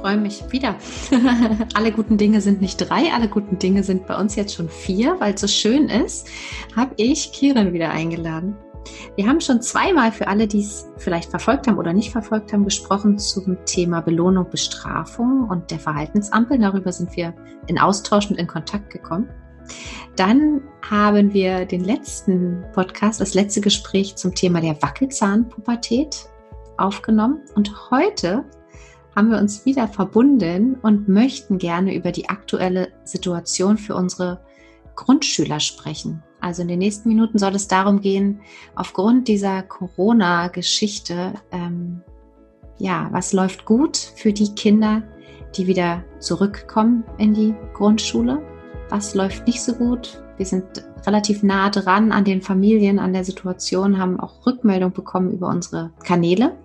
Freue mich wieder. alle guten Dinge sind nicht drei, alle guten Dinge sind bei uns jetzt schon vier, weil es so schön ist, habe ich Kiran wieder eingeladen. Wir haben schon zweimal für alle, die es vielleicht verfolgt haben oder nicht verfolgt haben, gesprochen zum Thema Belohnung, Bestrafung und der Verhaltensampel. Darüber sind wir in Austausch und in Kontakt gekommen. Dann haben wir den letzten Podcast, das letzte Gespräch zum Thema der Wackelzahnpubertät aufgenommen. Und heute haben wir uns wieder verbunden und möchten gerne über die aktuelle Situation für unsere Grundschüler sprechen. Also in den nächsten Minuten soll es darum gehen, aufgrund dieser Corona-Geschichte, ähm, ja, was läuft gut für die Kinder, die wieder zurückkommen in die Grundschule? Was läuft nicht so gut? Wir sind relativ nah dran an den Familien, an der Situation, haben auch Rückmeldung bekommen über unsere Kanäle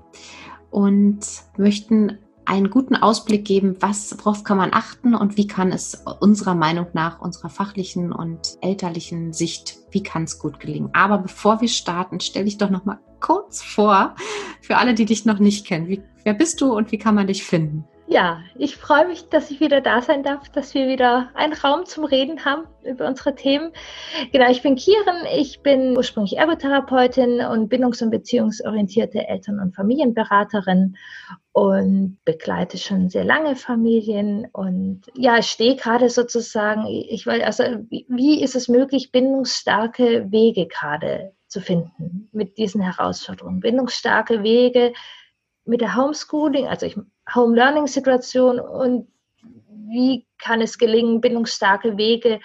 und möchten einen guten Ausblick geben, was, worauf kann man achten und wie kann es unserer Meinung nach, unserer fachlichen und elterlichen Sicht, wie kann es gut gelingen. Aber bevor wir starten, stell dich doch noch mal kurz vor, für alle, die dich noch nicht kennen. Wie, wer bist du und wie kann man dich finden? Ja, ich freue mich, dass ich wieder da sein darf, dass wir wieder einen Raum zum Reden haben über unsere Themen. Genau, ich bin Kieren, ich bin ursprünglich Ergotherapeutin und bindungs- und beziehungsorientierte Eltern- und Familienberaterin und begleite schon sehr lange Familien und ja, stehe gerade sozusagen, ich will also, wie ist es möglich, bindungsstarke Wege gerade zu finden mit diesen Herausforderungen? Bindungsstarke Wege mit der Homeschooling, also ich Home Learning Situation und wie kann es gelingen, bindungsstarke Wege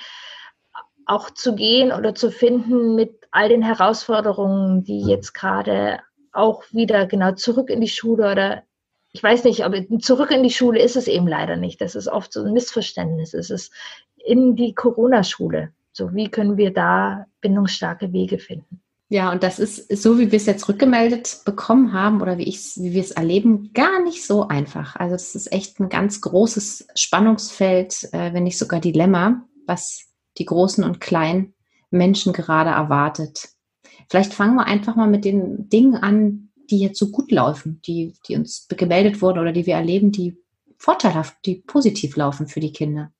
auch zu gehen oder zu finden mit all den Herausforderungen, die jetzt gerade auch wieder genau zurück in die Schule oder ich weiß nicht, aber zurück in die Schule ist es eben leider nicht. Das ist oft so ein Missverständnis. Es ist in die Corona-Schule. So, wie können wir da bindungsstarke Wege finden? Ja, und das ist so, wie wir es jetzt rückgemeldet bekommen haben oder wie, ich, wie wir es erleben, gar nicht so einfach. Also es ist echt ein ganz großes Spannungsfeld, äh, wenn nicht sogar Dilemma, was die großen und kleinen Menschen gerade erwartet. Vielleicht fangen wir einfach mal mit den Dingen an, die jetzt so gut laufen, die, die uns gemeldet wurden oder die wir erleben, die vorteilhaft, die positiv laufen für die Kinder.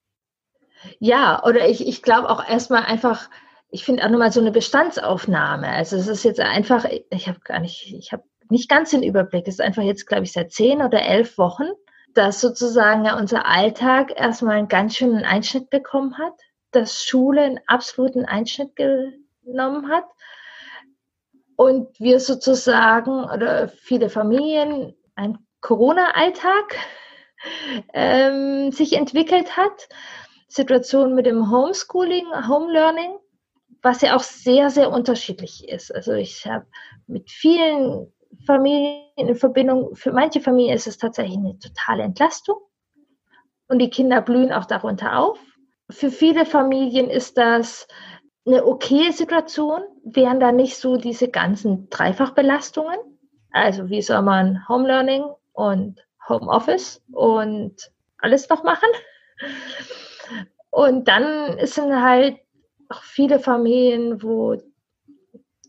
Ja, oder ich, ich glaube auch erstmal einfach, ich finde auch nochmal so eine Bestandsaufnahme. Also es ist jetzt einfach, ich habe gar nicht, ich habe nicht ganz den Überblick. Es ist einfach jetzt, glaube ich, seit zehn oder elf Wochen, dass sozusagen ja unser Alltag erstmal einen ganz schönen Einschnitt bekommen hat, dass Schule einen absoluten Einschnitt genommen hat und wir sozusagen oder viele Familien ein Corona-Alltag ähm, sich entwickelt hat. Situation mit dem Homeschooling, Home Learning was ja auch sehr, sehr unterschiedlich ist. Also ich habe mit vielen Familien in Verbindung, für manche Familien ist es tatsächlich eine totale Entlastung und die Kinder blühen auch darunter auf. Für viele Familien ist das eine okaye Situation, wären da nicht so diese ganzen Dreifachbelastungen. Also wie soll man Home Learning und Home Office und alles noch machen? Und dann sind halt auch viele Familien, wo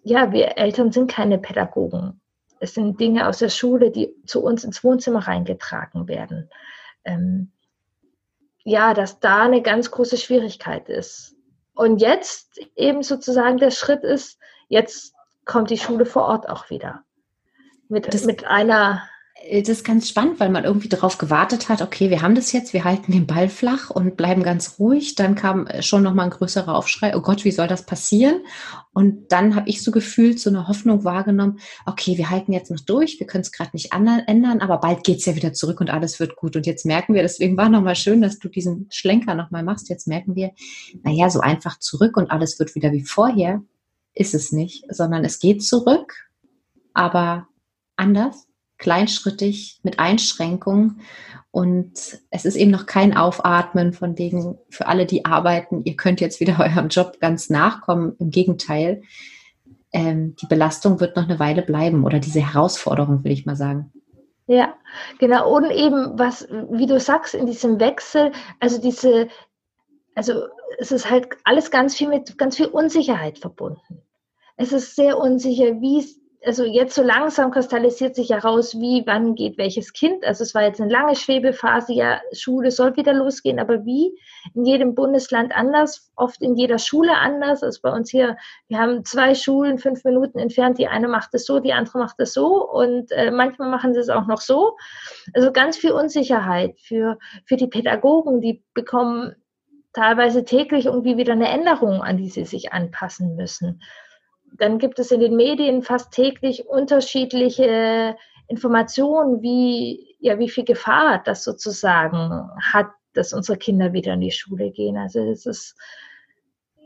ja, wir Eltern sind keine Pädagogen. Es sind Dinge aus der Schule, die zu uns ins Wohnzimmer reingetragen werden. Ähm, ja, dass da eine ganz große Schwierigkeit ist. Und jetzt eben sozusagen der Schritt ist, jetzt kommt die Schule vor Ort auch wieder. Mit, das, mit einer das ist ganz spannend, weil man irgendwie darauf gewartet hat, okay, wir haben das jetzt, wir halten den Ball flach und bleiben ganz ruhig. Dann kam schon nochmal ein größerer Aufschrei, oh Gott, wie soll das passieren? Und dann habe ich so gefühlt so eine Hoffnung wahrgenommen, okay, wir halten jetzt noch durch, wir können es gerade nicht ändern, aber bald geht es ja wieder zurück und alles wird gut. Und jetzt merken wir, deswegen war nochmal schön, dass du diesen Schlenker nochmal machst. Jetzt merken wir, naja, so einfach zurück und alles wird wieder wie vorher, ist es nicht, sondern es geht zurück, aber anders kleinschrittig mit Einschränkungen. Und es ist eben noch kein Aufatmen von wegen für alle, die arbeiten, ihr könnt jetzt wieder eurem Job ganz nachkommen. Im Gegenteil, ähm, die Belastung wird noch eine Weile bleiben oder diese Herausforderung, will ich mal sagen. Ja, genau. Und eben, was, wie du sagst, in diesem Wechsel, also diese, also es ist halt alles ganz viel mit ganz viel Unsicherheit verbunden. Es ist sehr unsicher, wie es also jetzt so langsam kristallisiert sich heraus, wie, wann geht welches Kind. Also es war jetzt eine lange Schwebephase, ja, Schule soll wieder losgehen, aber wie? In jedem Bundesland anders, oft in jeder Schule anders. Also bei uns hier, wir haben zwei Schulen fünf Minuten entfernt, die eine macht es so, die andere macht es so und äh, manchmal machen sie es auch noch so. Also ganz viel Unsicherheit für, für die Pädagogen, die bekommen teilweise täglich irgendwie wieder eine Änderung, an die sie sich anpassen müssen dann gibt es in den Medien fast täglich unterschiedliche Informationen, wie, ja, wie viel Gefahr das sozusagen hat, dass unsere Kinder wieder in die Schule gehen. Also es ist,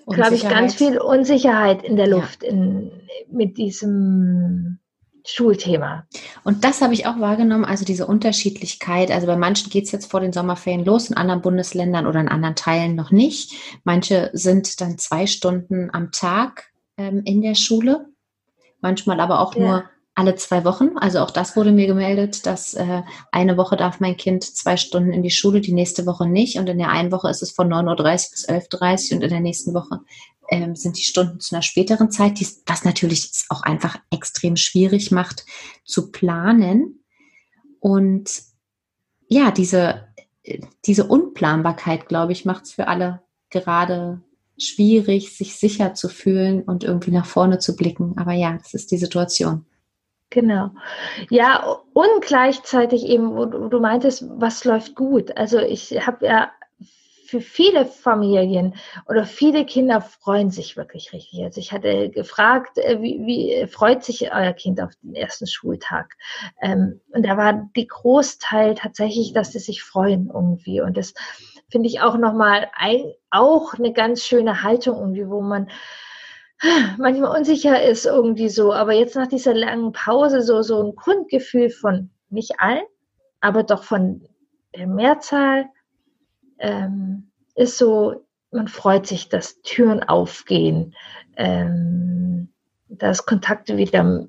glaube ich, ganz viel Unsicherheit in der Luft ja. in, mit diesem Schulthema. Und das habe ich auch wahrgenommen, also diese Unterschiedlichkeit. Also bei manchen geht es jetzt vor den Sommerferien los, in anderen Bundesländern oder in anderen Teilen noch nicht. Manche sind dann zwei Stunden am Tag ähm, in der Schule, manchmal aber auch ja. nur alle zwei Wochen. Also auch das wurde mir gemeldet, dass äh, eine Woche darf mein Kind zwei Stunden in die Schule, die nächste Woche nicht. Und in der einen Woche ist es von 9.30 Uhr bis 11.30 Uhr und in der nächsten Woche ähm, sind die Stunden zu einer späteren Zeit, die, was natürlich auch einfach extrem schwierig macht zu planen. Und ja, diese, diese Unplanbarkeit, glaube ich, macht es für alle gerade schwierig, sich sicher zu fühlen und irgendwie nach vorne zu blicken. Aber ja, das ist die Situation. Genau. Ja, und gleichzeitig eben, wo du meintest, was läuft gut. Also ich habe ja für viele Familien oder viele Kinder freuen sich wirklich richtig. Also ich hatte gefragt, äh, wie, wie freut sich euer Kind auf den ersten Schultag? Ähm, und da war die Großteil tatsächlich, dass sie sich freuen irgendwie. Und das finde ich auch nochmal ein, auch eine ganz schöne Haltung irgendwie, wo man manchmal unsicher ist irgendwie so, aber jetzt nach dieser langen Pause so, so ein Grundgefühl von nicht allen, aber doch von der Mehrzahl ähm, ist so, man freut sich, dass Türen aufgehen, ähm, dass Kontakte wieder,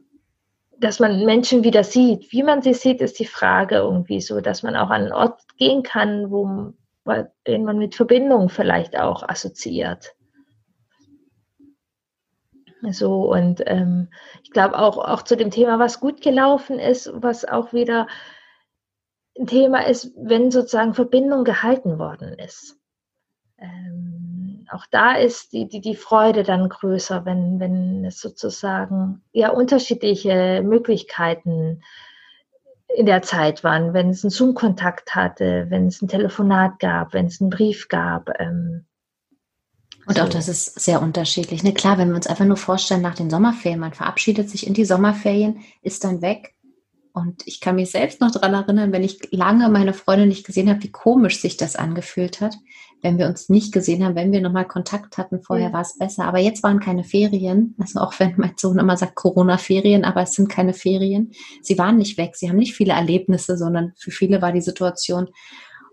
dass man Menschen wieder sieht. Wie man sie sieht, ist die Frage irgendwie so, dass man auch an einen Ort gehen kann, wo den man mit Verbindung vielleicht auch assoziiert. So, und ähm, ich glaube auch, auch zu dem Thema, was gut gelaufen ist, was auch wieder ein Thema ist, wenn sozusagen Verbindung gehalten worden ist. Ähm, auch da ist die, die, die Freude dann größer, wenn, wenn es sozusagen ja unterschiedliche Möglichkeiten gibt in der Zeit waren, wenn es einen Zoom-Kontakt hatte, wenn es ein Telefonat gab, wenn es einen Brief gab. Ähm, und so. auch das ist sehr unterschiedlich. Ne, klar, wenn wir uns einfach nur vorstellen, nach den Sommerferien, man verabschiedet sich in die Sommerferien, ist dann weg. Und ich kann mich selbst noch daran erinnern, wenn ich lange meine Freunde nicht gesehen habe, wie komisch sich das angefühlt hat wenn wir uns nicht gesehen haben, wenn wir nochmal Kontakt hatten, vorher ja. war es besser. Aber jetzt waren keine Ferien. Also auch wenn mein Sohn immer sagt Corona-Ferien, aber es sind keine Ferien. Sie waren nicht weg. Sie haben nicht viele Erlebnisse, sondern für viele war die Situation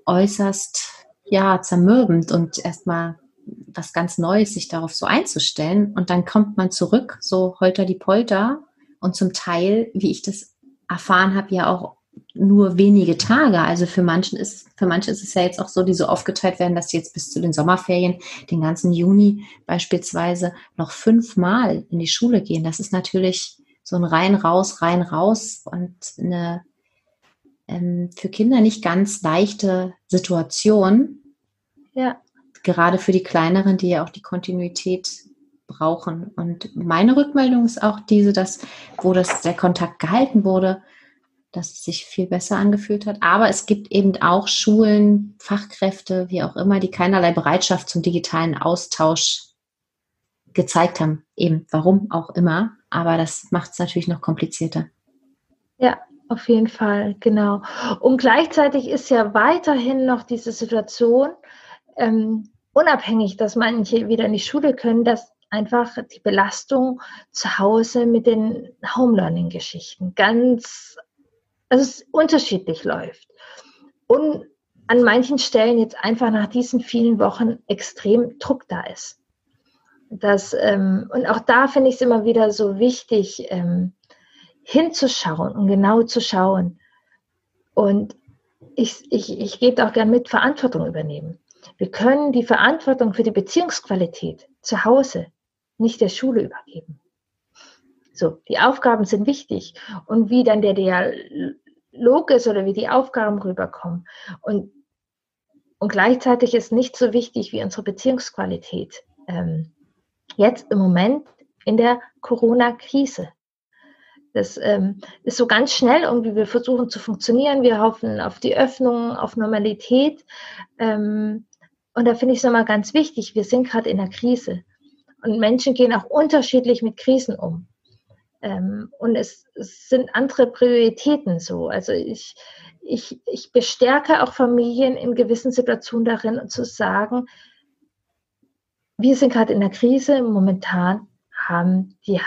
äußerst, ja, zermürbend und erstmal was ganz Neues, sich darauf so einzustellen. Und dann kommt man zurück, so holter die Polter. Und zum Teil, wie ich das erfahren habe, ja auch nur wenige Tage. Also für manchen ist, für manche ist es ja jetzt auch so, die so aufgeteilt werden, dass sie jetzt bis zu den Sommerferien, den ganzen Juni beispielsweise, noch fünfmal in die Schule gehen. Das ist natürlich so ein rein raus, rein raus und eine ähm, für Kinder nicht ganz leichte Situation. Ja. Gerade für die Kleineren, die ja auch die Kontinuität brauchen. Und meine Rückmeldung ist auch diese, dass, wo das der Kontakt gehalten wurde, dass es sich viel besser angefühlt hat. Aber es gibt eben auch Schulen, Fachkräfte, wie auch immer, die keinerlei Bereitschaft zum digitalen Austausch gezeigt haben. Eben, warum auch immer. Aber das macht es natürlich noch komplizierter. Ja, auf jeden Fall, genau. Und gleichzeitig ist ja weiterhin noch diese Situation, ähm, unabhängig, dass manche wieder in die Schule können, dass einfach die Belastung zu Hause mit den Home Learning Geschichten ganz also es unterschiedlich läuft. Und an manchen Stellen jetzt einfach nach diesen vielen Wochen extrem Druck da ist. Das, ähm, und auch da finde ich es immer wieder so wichtig, ähm, hinzuschauen und genau zu schauen. Und ich, ich, ich gebe auch gern mit Verantwortung übernehmen. Wir können die Verantwortung für die Beziehungsqualität zu Hause nicht der Schule übergeben. So, die Aufgaben sind wichtig und wie dann der Dialog ist oder wie die Aufgaben rüberkommen. Und, und gleichzeitig ist nicht so wichtig wie unsere Beziehungsqualität. Ähm, jetzt im Moment in der Corona-Krise. Das ähm, ist so ganz schnell irgendwie, wir versuchen zu funktionieren, wir hoffen auf die Öffnung, auf Normalität. Ähm, und da finde ich es nochmal ganz wichtig, wir sind gerade in der Krise. Und Menschen gehen auch unterschiedlich mit Krisen um. Ähm, und es, es, sind andere Prioritäten so. Also ich, ich, ich bestärke auch Familien in gewissen Situationen darin, zu sagen, wir sind gerade in der Krise, momentan haben die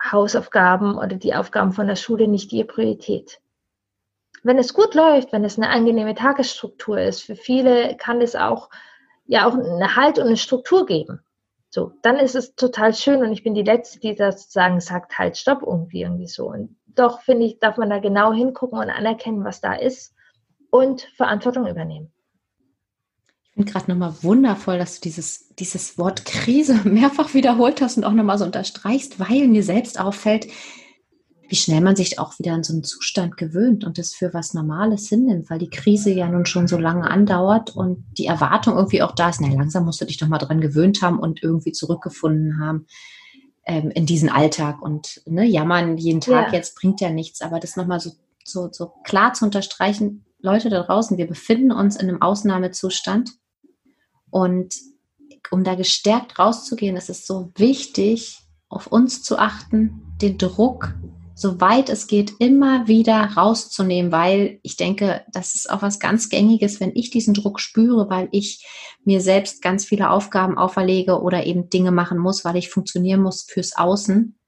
Hausaufgaben oder die Aufgaben von der Schule nicht die Priorität. Wenn es gut läuft, wenn es eine angenehme Tagesstruktur ist, für viele kann es auch ja auch eine Halt und eine Struktur geben. So, dann ist es total schön und ich bin die Letzte, die das sozusagen sagt, halt, stopp, irgendwie, irgendwie so. Und doch, finde ich, darf man da genau hingucken und anerkennen, was da ist und Verantwortung übernehmen. Ich finde gerade nochmal wundervoll, dass du dieses, dieses Wort Krise mehrfach wiederholt hast und auch nochmal so unterstreichst, weil mir selbst auffällt, wie schnell man sich auch wieder an so einen Zustand gewöhnt und das für was Normales hinnimmt, weil die Krise ja nun schon so lange andauert und die Erwartung irgendwie auch da ist, na langsam musst du dich doch mal dran gewöhnt haben und irgendwie zurückgefunden haben ähm, in diesen Alltag und ne, jammern jeden Tag ja. jetzt bringt ja nichts, aber das nochmal so, so, so klar zu unterstreichen, Leute da draußen, wir befinden uns in einem Ausnahmezustand und um da gestärkt rauszugehen, ist es so wichtig, auf uns zu achten, den Druck, soweit es geht, immer wieder rauszunehmen, weil ich denke, das ist auch was ganz Gängiges, wenn ich diesen Druck spüre, weil ich mir selbst ganz viele Aufgaben auferlege oder eben Dinge machen muss, weil ich funktionieren muss fürs Außen,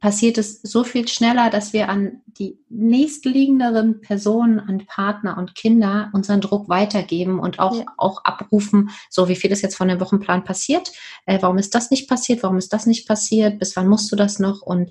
passiert es so viel schneller, dass wir an die nächstliegenderen Personen, an Partner und Kinder unseren Druck weitergeben und auch, ja. auch abrufen, so wie viel ist jetzt von dem Wochenplan passiert, äh, warum ist das nicht passiert, warum ist das nicht passiert, bis wann musst du das noch? Und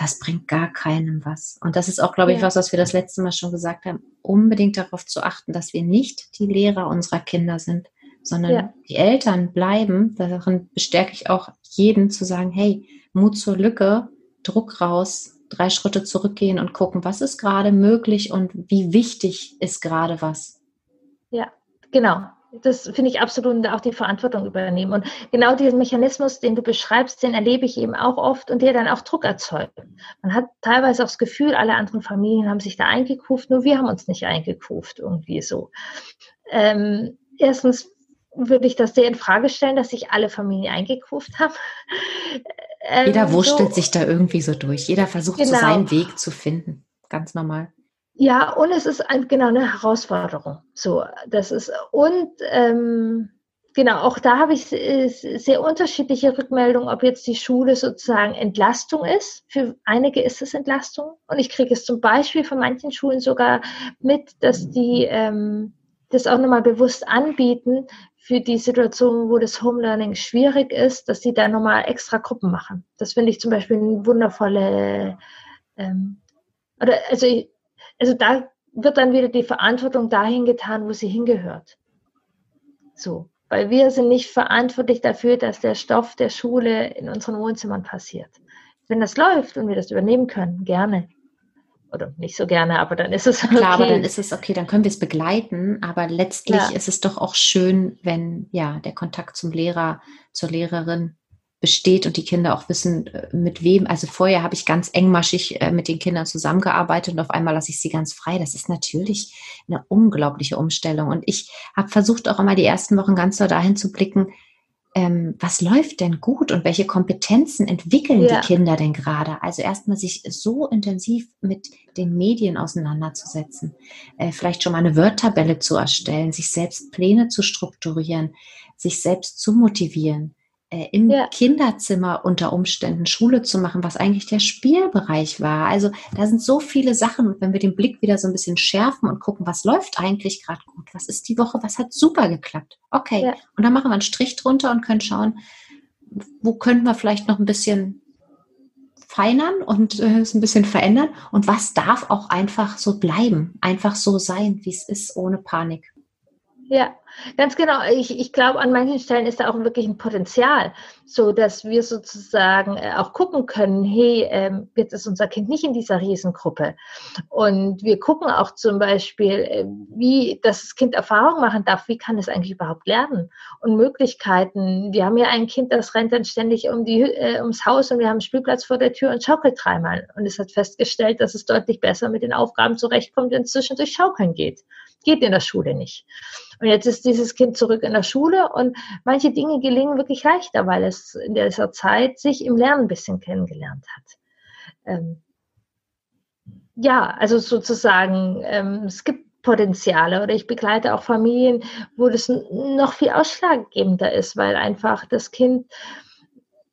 das bringt gar keinem was. Und das ist auch, glaube ich, ja. was, was wir das letzte Mal schon gesagt haben, unbedingt darauf zu achten, dass wir nicht die Lehrer unserer Kinder sind, sondern ja. die Eltern bleiben. Darin bestärke ich auch jeden zu sagen, hey, Mut zur Lücke, Druck raus, drei Schritte zurückgehen und gucken, was ist gerade möglich und wie wichtig ist gerade was. Ja, genau. Das finde ich absolut auch die Verantwortung übernehmen. Und genau diesen Mechanismus, den du beschreibst, den erlebe ich eben auch oft und der dann auch Druck erzeugt. Man hat teilweise auch das Gefühl, alle anderen Familien haben sich da eingekuft, nur wir haben uns nicht eingekuft, irgendwie so. Ähm, erstens würde ich das sehr in Frage stellen, dass sich alle Familien eingekuft haben. Ähm, Jeder wurschtelt so, sich da irgendwie so durch. Jeder versucht genau. so seinen Weg zu finden. Ganz normal. Ja, und es ist ein, genau eine Herausforderung. So, das ist und ähm, genau auch da habe ich sehr unterschiedliche Rückmeldungen, ob jetzt die Schule sozusagen Entlastung ist. Für einige ist es Entlastung und ich kriege es zum Beispiel von manchen Schulen sogar mit, dass die ähm, das auch nochmal bewusst anbieten, für die Situation, wo das Home Learning schwierig ist, dass sie da nochmal extra Gruppen machen. Das finde ich zum Beispiel eine wundervolle, ähm, oder also, also da wird dann wieder die Verantwortung dahin getan, wo sie hingehört. So, weil wir sind nicht verantwortlich dafür, dass der Stoff der Schule in unseren Wohnzimmern passiert. Wenn das läuft und wir das übernehmen können, gerne oder nicht so gerne, aber dann ist es okay. Klar, aber dann ist es okay, dann können wir es begleiten, aber letztlich ja. ist es doch auch schön, wenn ja der Kontakt zum Lehrer, zur Lehrerin besteht und die Kinder auch wissen, äh, mit wem. Also vorher habe ich ganz engmaschig äh, mit den Kindern zusammengearbeitet und auf einmal lasse ich sie ganz frei. Das ist natürlich eine unglaubliche Umstellung. Und ich habe versucht, auch immer die ersten Wochen ganz so dahin zu blicken, ähm, was läuft denn gut und welche Kompetenzen entwickeln ja. die Kinder denn gerade? Also erstmal sich so intensiv mit den Medien auseinanderzusetzen, äh, vielleicht schon mal eine Wordtabelle zu erstellen, sich selbst Pläne zu strukturieren, sich selbst zu motivieren. Äh, im ja. Kinderzimmer unter Umständen Schule zu machen, was eigentlich der Spielbereich war. Also da sind so viele Sachen. Und wenn wir den Blick wieder so ein bisschen schärfen und gucken, was läuft eigentlich gerade gut, was ist die Woche, was hat super geklappt. Okay. Ja. Und dann machen wir einen Strich drunter und können schauen, wo könnten wir vielleicht noch ein bisschen feinern und äh, es ein bisschen verändern und was darf auch einfach so bleiben, einfach so sein, wie es ist, ohne Panik. Ja, ganz genau. Ich, ich glaube, an manchen Stellen ist da auch wirklich ein Potenzial, so dass wir sozusagen äh, auch gucken können, hey, ähm, jetzt ist unser Kind nicht in dieser Riesengruppe. Und wir gucken auch zum Beispiel, äh, wie das Kind Erfahrung machen darf, wie kann es eigentlich überhaupt lernen? Und Möglichkeiten. Wir haben ja ein Kind, das rennt dann ständig um die, äh, ums Haus und wir haben einen Spielplatz vor der Tür und schaukelt dreimal. Und es hat festgestellt, dass es deutlich besser mit den Aufgaben zurechtkommt, wenn es zwischendurch schaukeln geht. Geht in der Schule nicht. Und jetzt ist dieses Kind zurück in der Schule und manche Dinge gelingen wirklich leichter, weil es in dieser Zeit sich im Lernen ein bisschen kennengelernt hat. Ähm, ja, also sozusagen, ähm, es gibt Potenziale oder ich begleite auch Familien, wo das noch viel ausschlaggebender ist, weil einfach das Kind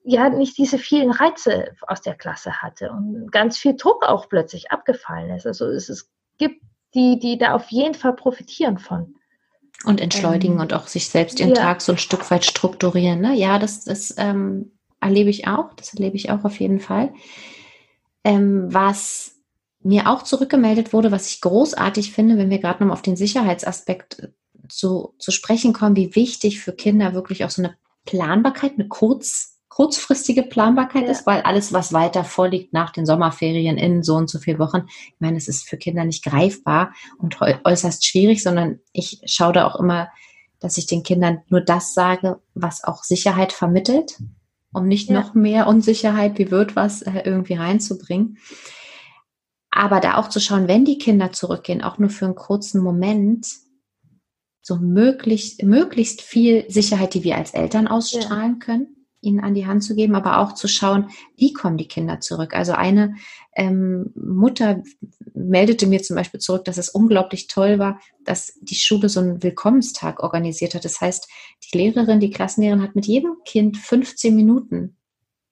ja nicht diese vielen Reize aus der Klasse hatte und ganz viel Druck auch plötzlich abgefallen ist. Also es, es gibt die, die da auf jeden Fall profitieren von. Und entschleunigen ähm, und auch sich selbst ihren ja. Tag so ein Stück weit strukturieren. Ne? Ja, das, das ähm, erlebe ich auch. Das erlebe ich auch auf jeden Fall. Ähm, was mir auch zurückgemeldet wurde, was ich großartig finde, wenn wir gerade noch auf den Sicherheitsaspekt äh, zu, zu sprechen kommen, wie wichtig für Kinder wirklich auch so eine Planbarkeit, eine kurz kurzfristige Planbarkeit ja. ist, weil alles, was weiter vorliegt nach den Sommerferien in so und so vier Wochen, ich meine, es ist für Kinder nicht greifbar und äußerst schwierig, sondern ich schaue da auch immer, dass ich den Kindern nur das sage, was auch Sicherheit vermittelt, um nicht ja. noch mehr Unsicherheit, wie wird was, äh, irgendwie reinzubringen. Aber da auch zu schauen, wenn die Kinder zurückgehen, auch nur für einen kurzen Moment, so möglichst, möglichst viel Sicherheit, die wir als Eltern ausstrahlen ja. können ihnen an die Hand zu geben, aber auch zu schauen, wie kommen die Kinder zurück. Also eine ähm, Mutter meldete mir zum Beispiel zurück, dass es unglaublich toll war, dass die Schule so einen Willkommenstag organisiert hat. Das heißt, die Lehrerin, die Klassenlehrerin hat mit jedem Kind 15 Minuten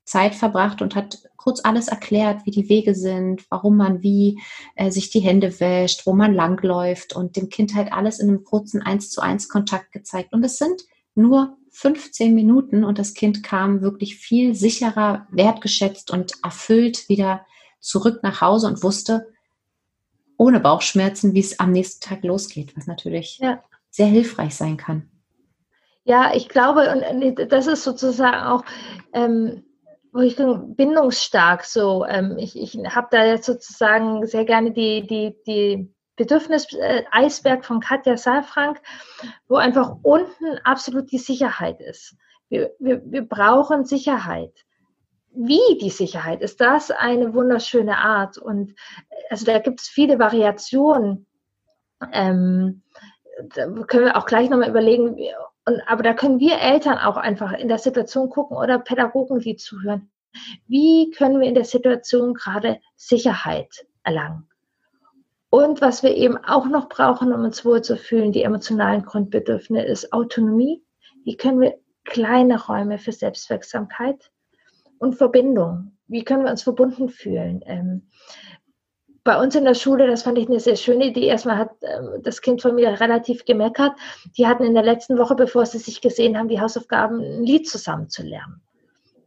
Zeit verbracht und hat kurz alles erklärt, wie die Wege sind, warum man wie äh, sich die Hände wäscht, wo man langläuft und dem Kind halt alles in einem kurzen 1 zu 1 Kontakt gezeigt. Und es sind nur 15 Minuten und das Kind kam wirklich viel sicherer, wertgeschätzt und erfüllt wieder zurück nach Hause und wusste ohne Bauchschmerzen, wie es am nächsten Tag losgeht, was natürlich ja. sehr hilfreich sein kann. Ja, ich glaube, und das ist sozusagen auch, ähm, wo ich bin, bindungsstark so. Ähm, ich ich habe da jetzt sozusagen sehr gerne die, die, die Bedürfnis-Eisberg äh, von Katja Saalfrank, wo einfach unten absolut die Sicherheit ist. Wir, wir, wir brauchen Sicherheit. Wie die Sicherheit? Ist das eine wunderschöne Art? Und also da gibt es viele Variationen. Ähm, da können wir auch gleich nochmal überlegen. Und, aber da können wir Eltern auch einfach in der Situation gucken oder Pädagogen, die zuhören. Wie können wir in der Situation gerade Sicherheit erlangen? Und was wir eben auch noch brauchen, um uns wohlzufühlen, die emotionalen Grundbedürfnisse, ist Autonomie. Wie können wir kleine Räume für Selbstwirksamkeit und Verbindung? Wie können wir uns verbunden fühlen? Ähm, bei uns in der Schule, das fand ich eine sehr schöne Idee. Erstmal hat ähm, das Kind von mir relativ gemeckert. Die hatten in der letzten Woche, bevor sie sich gesehen haben, die Hausaufgaben, ein Lied zusammen zu lernen.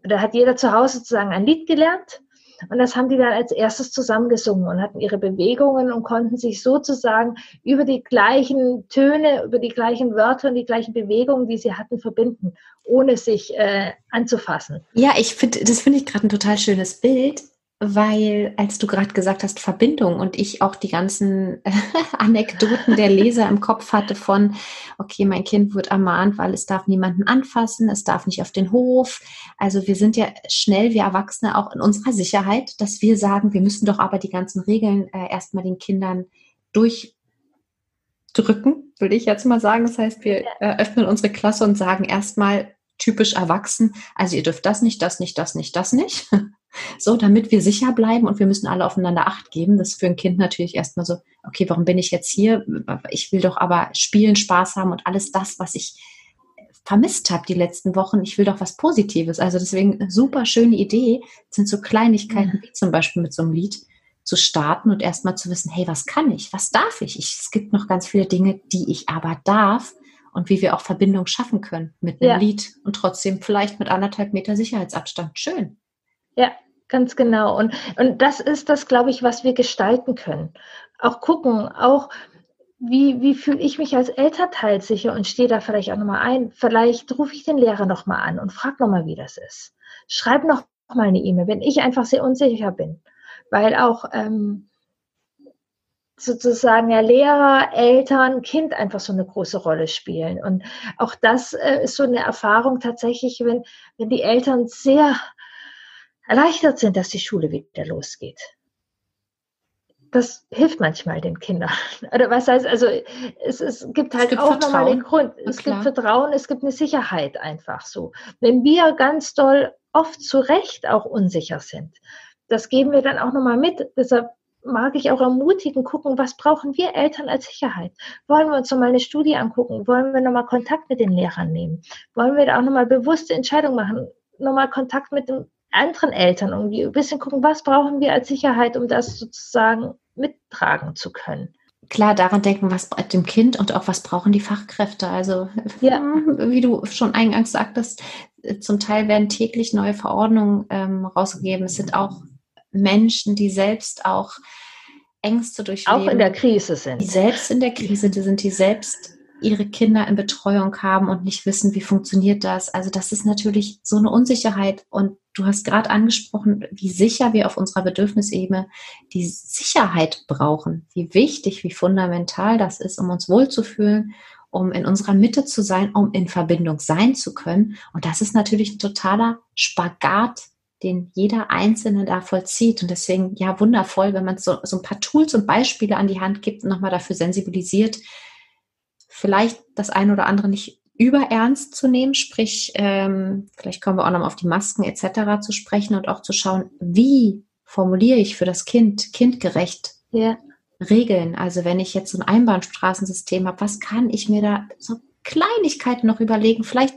Da hat jeder zu Hause sozusagen ein Lied gelernt und das haben die dann als erstes zusammengesungen und hatten ihre Bewegungen und konnten sich sozusagen über die gleichen Töne, über die gleichen Wörter und die gleichen Bewegungen, die sie hatten, verbinden, ohne sich äh, anzufassen. Ja, ich finde, das finde ich gerade ein total schönes Bild, weil als du gerade gesagt hast Verbindung und ich auch die ganzen Anekdoten der Leser im Kopf hatte von, okay, mein Kind wird ermahnt, weil es darf niemanden anfassen, es darf nicht auf den Hof. Also wir sind ja schnell, wir Erwachsene, auch in unserer Sicherheit, dass wir sagen, wir müssen doch aber die ganzen Regeln äh, erstmal den Kindern durchdrücken, würde ich jetzt mal sagen. Das heißt, wir äh, öffnen unsere Klasse und sagen erstmal typisch erwachsen, also ihr dürft das nicht, das nicht, das nicht, das nicht. So, damit wir sicher bleiben und wir müssen alle aufeinander Acht geben. Das ist für ein Kind natürlich erstmal so, okay, warum bin ich jetzt hier? Ich will doch aber spielen, Spaß haben und alles das, was ich vermisst habe die letzten Wochen. Ich will doch was Positives. Also deswegen super schöne Idee. Das sind so Kleinigkeiten, wie zum Beispiel mit so einem Lied zu starten und erstmal zu wissen, hey, was kann ich? Was darf ich? ich? Es gibt noch ganz viele Dinge, die ich aber darf und wie wir auch Verbindung schaffen können mit einem ja. Lied und trotzdem vielleicht mit anderthalb Meter Sicherheitsabstand. Schön. Ja, ganz genau. Und, und das ist das, glaube ich, was wir gestalten können. Auch gucken, auch wie, wie fühle ich mich als Elternteil sicher und stehe da vielleicht auch nochmal ein. Vielleicht rufe ich den Lehrer nochmal an und frage nochmal, wie das ist. Schreib noch mal eine E-Mail, wenn ich einfach sehr unsicher bin weil auch ähm, sozusagen ja Lehrer, Eltern, Kind einfach so eine große Rolle spielen. Und auch das äh, ist so eine Erfahrung tatsächlich, wenn, wenn die Eltern sehr erleichtert sind, dass die Schule wieder losgeht. Das hilft manchmal den Kindern. Oder was heißt, also es, es gibt halt es gibt auch nochmal den Grund. Es gibt Vertrauen, es gibt eine Sicherheit einfach so. Wenn wir ganz doll oft zu Recht auch unsicher sind, das geben wir dann auch nochmal mit. Deshalb mag ich auch ermutigen, gucken, was brauchen wir Eltern als Sicherheit? Wollen wir uns nochmal eine Studie angucken? Wollen wir nochmal Kontakt mit den Lehrern nehmen? Wollen wir da auch nochmal bewusste Entscheidungen machen? Nochmal Kontakt mit den anderen Eltern irgendwie ein bisschen gucken, was brauchen wir als Sicherheit, um das sozusagen mittragen zu können? Klar, daran denken, was braucht dem Kind und auch was brauchen die Fachkräfte. Also, ja. wie du schon eingangs sagtest, zum Teil werden täglich neue Verordnungen ähm, rausgegeben. Es sind auch Menschen, die selbst auch Ängste durchleben. Auch in der Krise sind. Die selbst in der Krise die sind, die selbst ihre Kinder in Betreuung haben und nicht wissen, wie funktioniert das. Also das ist natürlich so eine Unsicherheit. Und du hast gerade angesprochen, wie sicher wir auf unserer Bedürfnisebene die Sicherheit brauchen. Wie wichtig, wie fundamental das ist, um uns wohlzufühlen, um in unserer Mitte zu sein, um in Verbindung sein zu können. Und das ist natürlich ein totaler Spagat den jeder Einzelne da vollzieht. Und deswegen, ja, wundervoll, wenn man so, so ein paar Tools und Beispiele an die Hand gibt und nochmal dafür sensibilisiert, vielleicht das eine oder andere nicht überernst zu nehmen, sprich, ähm, vielleicht kommen wir auch nochmal auf die Masken etc. zu sprechen und auch zu schauen, wie formuliere ich für das Kind kindgerecht ja. Regeln. Also wenn ich jetzt so ein Einbahnstraßensystem habe, was kann ich mir da so Kleinigkeiten noch überlegen. Vielleicht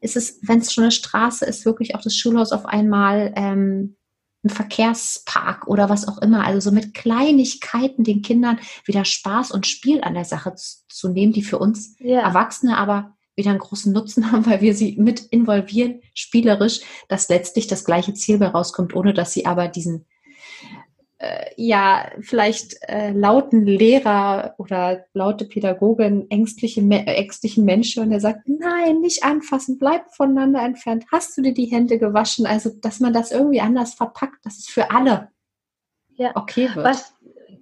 ist es, wenn es schon eine Straße ist, wirklich auch das Schulhaus auf einmal ähm, ein Verkehrspark oder was auch immer. Also so mit Kleinigkeiten den Kindern wieder Spaß und Spiel an der Sache zu, zu nehmen, die für uns ja. Erwachsene aber wieder einen großen Nutzen haben, weil wir sie mit involvieren, spielerisch, dass letztlich das gleiche Ziel bei rauskommt, ohne dass sie aber diesen äh, ja vielleicht äh, lauten Lehrer oder laute Pädagogin ängstliche, ängstlichen Menschen und der sagt, nein, nicht anfassen, bleib voneinander entfernt, hast du dir die Hände gewaschen? Also, dass man das irgendwie anders verpackt, dass es für alle ja. okay wird. Was,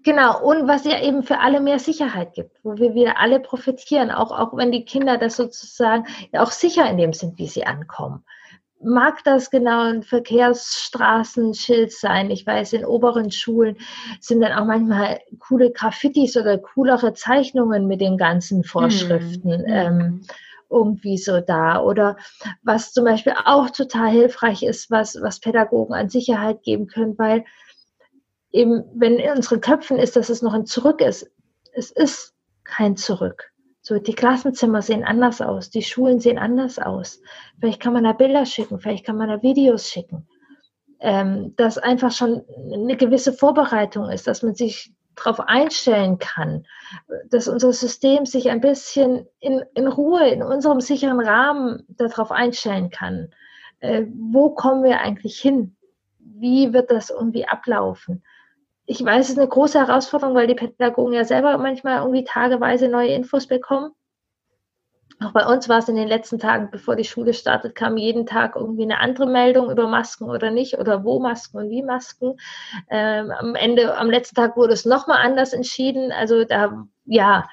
genau, und was ja eben für alle mehr Sicherheit gibt, wo wir wieder alle profitieren, auch, auch wenn die Kinder das sozusagen ja auch sicher in dem sind, wie sie ankommen mag das genau ein Verkehrsstraßenschild sein. Ich weiß, in oberen Schulen sind dann auch manchmal coole Graffitis oder coolere Zeichnungen mit den ganzen Vorschriften. Mhm. Ähm, irgendwie so da. Oder was zum Beispiel auch total hilfreich ist, was, was Pädagogen an Sicherheit geben können, weil eben, wenn in unseren Köpfen ist, dass es noch ein Zurück ist, es ist kein Zurück. So, die Klassenzimmer sehen anders aus, die Schulen sehen anders aus. Vielleicht kann man da Bilder schicken, vielleicht kann man da Videos schicken. Ähm, dass einfach schon eine gewisse Vorbereitung ist, dass man sich darauf einstellen kann, dass unser System sich ein bisschen in, in Ruhe, in unserem sicheren Rahmen darauf einstellen kann. Äh, wo kommen wir eigentlich hin? Wie wird das irgendwie ablaufen? Ich weiß, es ist eine große Herausforderung, weil die Pädagogen ja selber manchmal irgendwie tageweise neue Infos bekommen. Auch bei uns war es in den letzten Tagen, bevor die Schule startet, kam jeden Tag irgendwie eine andere Meldung über Masken oder nicht oder wo Masken und wie Masken. Ähm, am Ende, am letzten Tag wurde es nochmal anders entschieden. Also da, ja,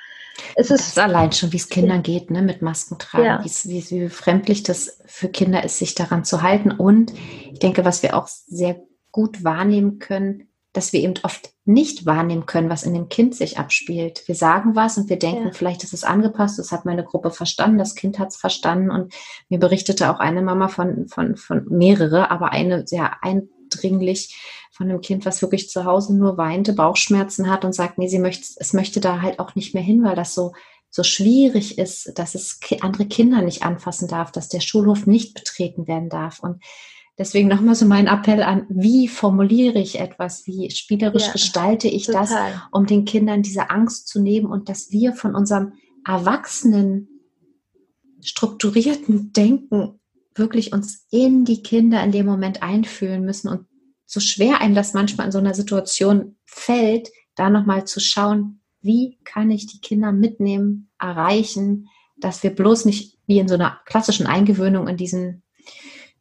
es ist. Ist allein schon, wie es Kindern geht, ne, mit Masken tragen, ja. wie, wie, wie befremdlich das für Kinder ist, sich daran zu halten. Und ich denke, was wir auch sehr gut wahrnehmen können, dass wir eben oft nicht wahrnehmen können, was in dem Kind sich abspielt. Wir sagen was und wir denken, ja. vielleicht ist es angepasst, das hat meine Gruppe verstanden, das Kind hat es verstanden. Und mir berichtete auch eine Mama von, von, von mehrere, aber eine sehr eindringlich von einem Kind, was wirklich zu Hause nur weinte, Bauchschmerzen hat und sagt, nee, sie möchte, es möchte da halt auch nicht mehr hin, weil das so so schwierig ist, dass es andere Kinder nicht anfassen darf, dass der Schulhof nicht betreten werden darf. Und deswegen nochmal so mein Appell an, wie formuliere ich etwas, wie spielerisch ja, gestalte ich total. das, um den Kindern diese Angst zu nehmen und dass wir von unserem erwachsenen, strukturierten Denken wirklich uns in die Kinder in dem Moment einfühlen müssen und so schwer einem das manchmal in so einer Situation fällt, da nochmal zu schauen, wie kann ich die Kinder mitnehmen, erreichen, dass wir bloß nicht wie in so einer klassischen Eingewöhnung in diesen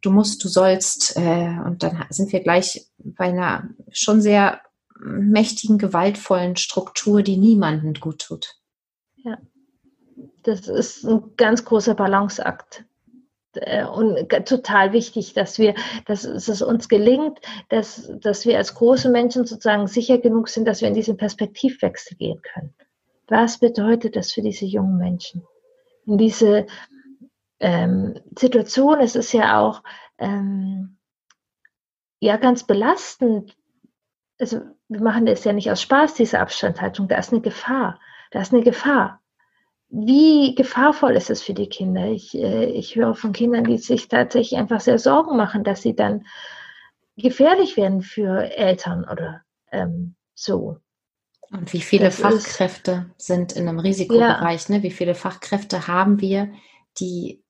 du musst, du sollst äh, und dann sind wir gleich bei einer schon sehr mächtigen, gewaltvollen Struktur, die niemandem gut tut. Ja, das ist ein ganz großer Balanceakt. Äh, und total wichtig, dass wir, dass es uns gelingt, dass, dass wir als große Menschen sozusagen sicher genug sind, dass wir in diesen Perspektivwechsel gehen können. Was bedeutet das für diese jungen Menschen? In diese ähm, Situation, es ist ja auch ähm, ja ganz belastend. Also wir machen das ja nicht aus Spaß, diese Abstandhaltung. Da ist eine Gefahr. Da ist eine Gefahr wie gefahrvoll ist es für die Kinder? Ich, äh, ich höre von Kindern, die sich tatsächlich einfach sehr Sorgen machen, dass sie dann gefährlich werden für Eltern oder ähm, so. Und wie viele das Fachkräfte ist, sind in einem Risikobereich? Ja. Ne? Wie viele Fachkräfte haben wir, die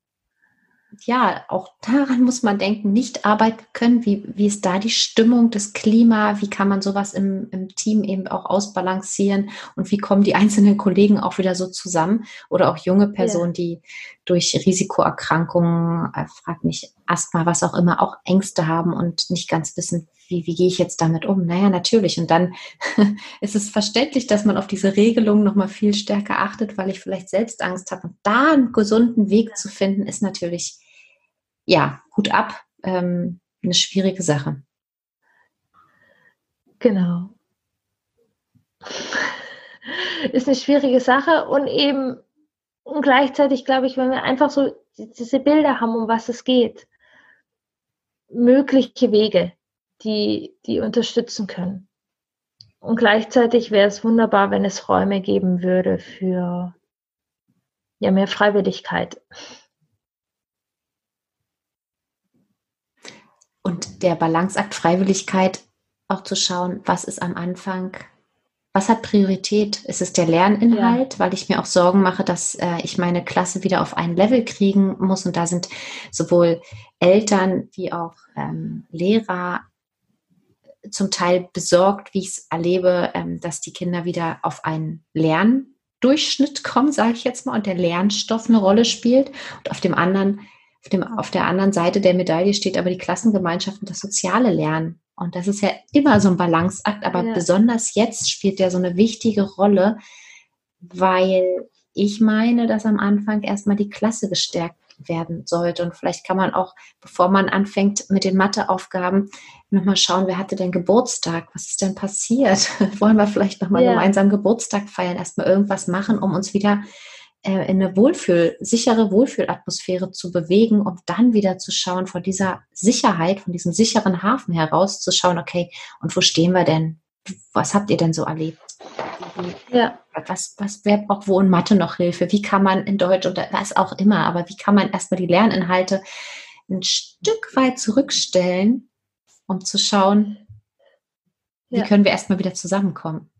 ja, auch daran muss man denken, nicht arbeiten können. Wie, wie ist da die Stimmung, das Klima? Wie kann man sowas im, im Team eben auch ausbalancieren? Und wie kommen die einzelnen Kollegen auch wieder so zusammen? Oder auch junge Personen, ja. die durch Risikoerkrankungen, äh, frag mich, Asthma, was auch immer, auch Ängste haben und nicht ganz wissen, wie, wie gehe ich jetzt damit um? Naja, natürlich. Und dann ist es verständlich, dass man auf diese Regelung nochmal viel stärker achtet, weil ich vielleicht selbst Angst habe. Und da einen gesunden Weg zu finden, ist natürlich, ja, gut ab, ähm, eine schwierige Sache. Genau. Ist eine schwierige Sache und eben und gleichzeitig glaube ich, wenn wir einfach so diese Bilder haben, um was es geht, mögliche Wege, die, die unterstützen können. Und gleichzeitig wäre es wunderbar, wenn es Räume geben würde für ja, mehr Freiwilligkeit. Und der Balanceakt Freiwilligkeit auch zu schauen, was ist am Anfang, was hat Priorität? Ist es der Lerninhalt, ja. weil ich mir auch Sorgen mache, dass äh, ich meine Klasse wieder auf ein Level kriegen muss und da sind sowohl Eltern wie auch ähm, Lehrer zum Teil besorgt, wie ich es erlebe, ähm, dass die Kinder wieder auf einen Lerndurchschnitt kommen, sage ich jetzt mal, und der Lernstoff eine Rolle spielt. Und auf dem anderen, auf, dem, auf der anderen Seite der Medaille steht aber die Klassengemeinschaft und das soziale Lernen. Und das ist ja immer so ein Balanceakt, aber ja. besonders jetzt spielt der so eine wichtige Rolle, weil ich meine, dass am Anfang erstmal die Klasse gestärkt werden sollte. Und vielleicht kann man auch, bevor man anfängt mit den Matheaufgaben, nochmal schauen, wer hatte denn Geburtstag? Was ist denn passiert? Wollen wir vielleicht nochmal ja. gemeinsam Geburtstag feiern? Erstmal irgendwas machen, um uns wieder äh, in eine Wohlfühl, sichere Wohlfühlatmosphäre zu bewegen, um dann wieder zu schauen, von dieser Sicherheit, von diesem sicheren Hafen heraus zu schauen, okay, und wo stehen wir denn? Was habt ihr denn so erlebt? Ja. Was, was, wer braucht wo in Mathe noch Hilfe? Wie kann man in Deutsch oder was auch immer, aber wie kann man erstmal die Lerninhalte ein Stück weit zurückstellen, um zu schauen, wie ja. können wir erstmal wieder zusammenkommen?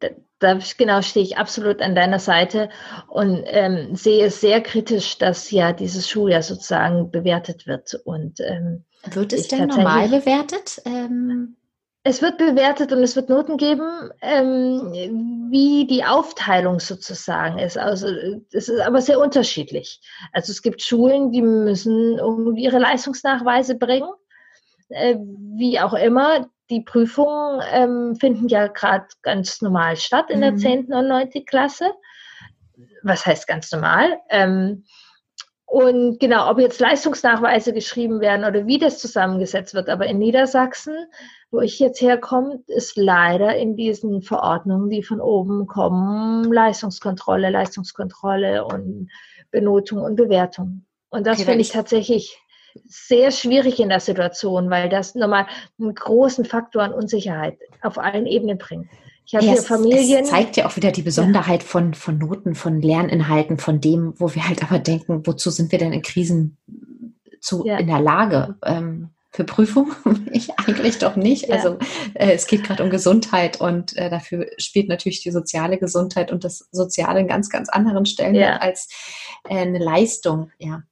Da, da, genau stehe ich absolut an deiner Seite und ähm, sehe es sehr kritisch, dass ja dieses Schuljahr sozusagen bewertet wird. Und ähm, wird es denn normal bewertet? Ähm, es wird bewertet und es wird Noten geben, ähm, wie die Aufteilung sozusagen ist. Also es ist aber sehr unterschiedlich. Also es gibt Schulen, die müssen irgendwie ihre Leistungsnachweise bringen, äh, wie auch immer. Die Prüfungen ähm, finden ja gerade ganz normal statt in mhm. der 10. und 9. Klasse. Was heißt ganz normal? Ähm, und genau, ob jetzt Leistungsnachweise geschrieben werden oder wie das zusammengesetzt wird. Aber in Niedersachsen, wo ich jetzt herkomme, ist leider in diesen Verordnungen, die von oben kommen, Leistungskontrolle, Leistungskontrolle und Benotung und Bewertung. Und das okay, finde ich tatsächlich sehr schwierig in der Situation, weil das nochmal einen großen Faktor an Unsicherheit auf allen Ebenen bringt. Ich habe ja, hier Familien. Es zeigt ja auch wieder die Besonderheit von, von Noten, von Lerninhalten, von dem, wo wir halt aber denken, wozu sind wir denn in Krisen zu, ja. in der Lage? Ähm, für Prüfung? ich eigentlich doch nicht. Ja. Also äh, es geht gerade um Gesundheit und äh, dafür spielt natürlich die soziale Gesundheit und das Soziale einen ganz, ganz anderen Stellen ja. als äh, eine Leistung. Ja.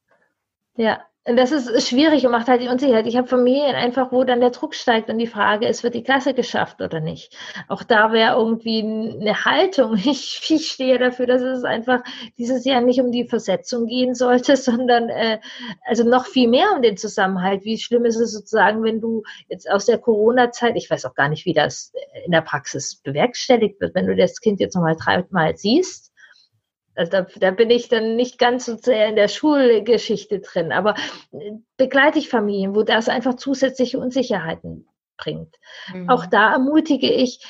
Ja, das ist schwierig und macht halt die Unsicherheit. Ich habe Familien einfach, wo dann der Druck steigt und die Frage ist, wird die Klasse geschafft oder nicht? Auch da wäre irgendwie eine Haltung. Ich, ich stehe dafür, dass es einfach dieses Jahr nicht um die Versetzung gehen sollte, sondern äh, also noch viel mehr um den Zusammenhalt. Wie schlimm ist es sozusagen, wenn du jetzt aus der Corona-Zeit, ich weiß auch gar nicht, wie das in der Praxis bewerkstelligt wird, wenn du das Kind jetzt nochmal dreimal siehst, also da, da bin ich dann nicht ganz so sehr in der Schulgeschichte drin, aber äh, begleite ich Familien, wo das einfach zusätzliche Unsicherheiten bringt. Mhm. Auch da ermutige ich